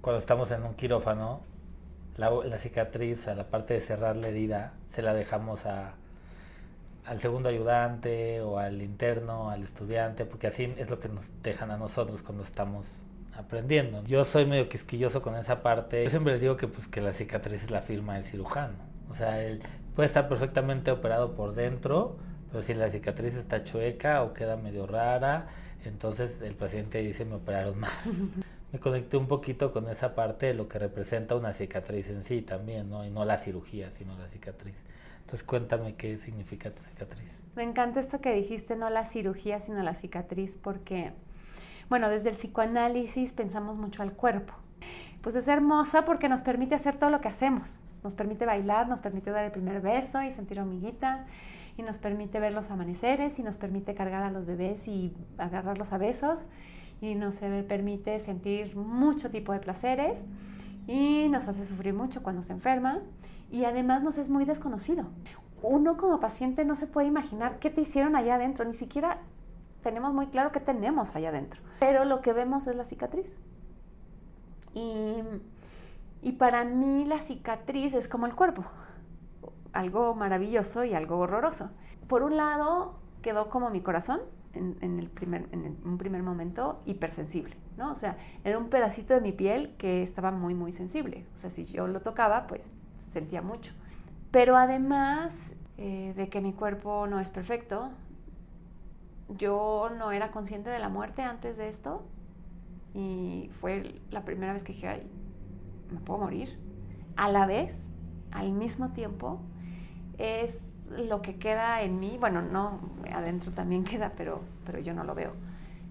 Cuando estamos en un quirófano, la, la cicatriz, a la parte de cerrar la herida, se la dejamos a, al segundo ayudante o al interno, al estudiante, porque así es lo que nos dejan a nosotros cuando estamos aprendiendo. Yo soy medio quisquilloso con esa parte. Yo siempre les digo que pues que la cicatriz es la firma del cirujano. O sea, él puede estar perfectamente operado por dentro, pero si la cicatriz está chueca o queda medio rara, entonces el paciente dice me operaron mal. me conecté un poquito con esa parte de lo que representa una cicatriz en sí también, ¿no? Y no la cirugía, sino la cicatriz. Entonces cuéntame qué significa tu cicatriz. Me encanta esto que dijiste, no la cirugía, sino la cicatriz, porque, bueno, desde el psicoanálisis pensamos mucho al cuerpo. Pues es hermosa porque nos permite hacer todo lo que hacemos. Nos permite bailar, nos permite dar el primer beso y sentir hormiguitas, y nos permite ver los amaneceres, y nos permite cargar a los bebés y agarrarlos a besos y nos permite sentir mucho tipo de placeres y nos hace sufrir mucho cuando se enferma y además nos es muy desconocido. Uno como paciente no se puede imaginar qué te hicieron allá adentro, ni siquiera tenemos muy claro qué tenemos allá adentro, pero lo que vemos es la cicatriz. Y, para mí la cicatriz es como el cuerpo, algo maravilloso y algo horroroso. Por un lado quedó como mi corazón, en un primer momento hipersensible, ¿no? O sea, era un pedacito de mi piel que estaba muy, muy sensible. O sea, si yo lo tocaba, pues sentía mucho. Pero además eh, de que mi cuerpo no es perfecto, yo no era consciente de la muerte antes de esto y fue la primera vez que dije, ay, me puedo morir. A la vez, al mismo tiempo, es lo que queda en mí, bueno, no, adentro también queda, pero, pero yo no lo veo.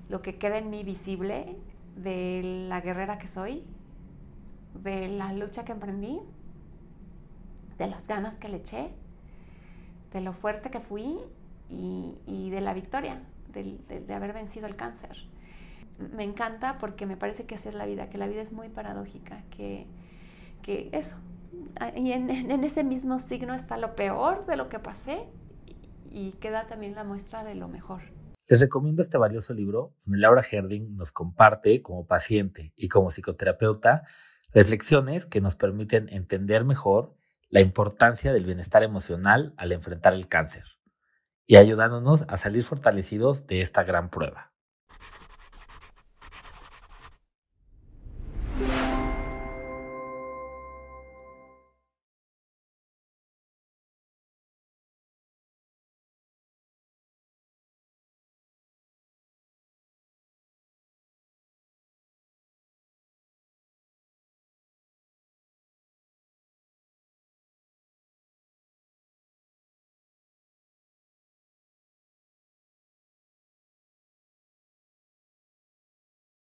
Lo que queda en mí visible de la guerrera que soy, de la lucha que emprendí, de las ganas que le eché, de lo fuerte que fui y, de la victoria, de, haber vencido el cáncer. Me encanta porque me parece que así es la vida, que la vida es muy paradójica, que, que eso, y en, ese mismo signo está lo peor de lo que pasé y queda también la muestra de lo mejor. Les recomiendo este valioso libro donde Laura Herding nos comparte como paciente y como psicoterapeuta reflexiones que nos permiten entender mejor la importancia del bienestar emocional al enfrentar el cáncer y ayudándonos a salir fortalecidos de esta gran prueba.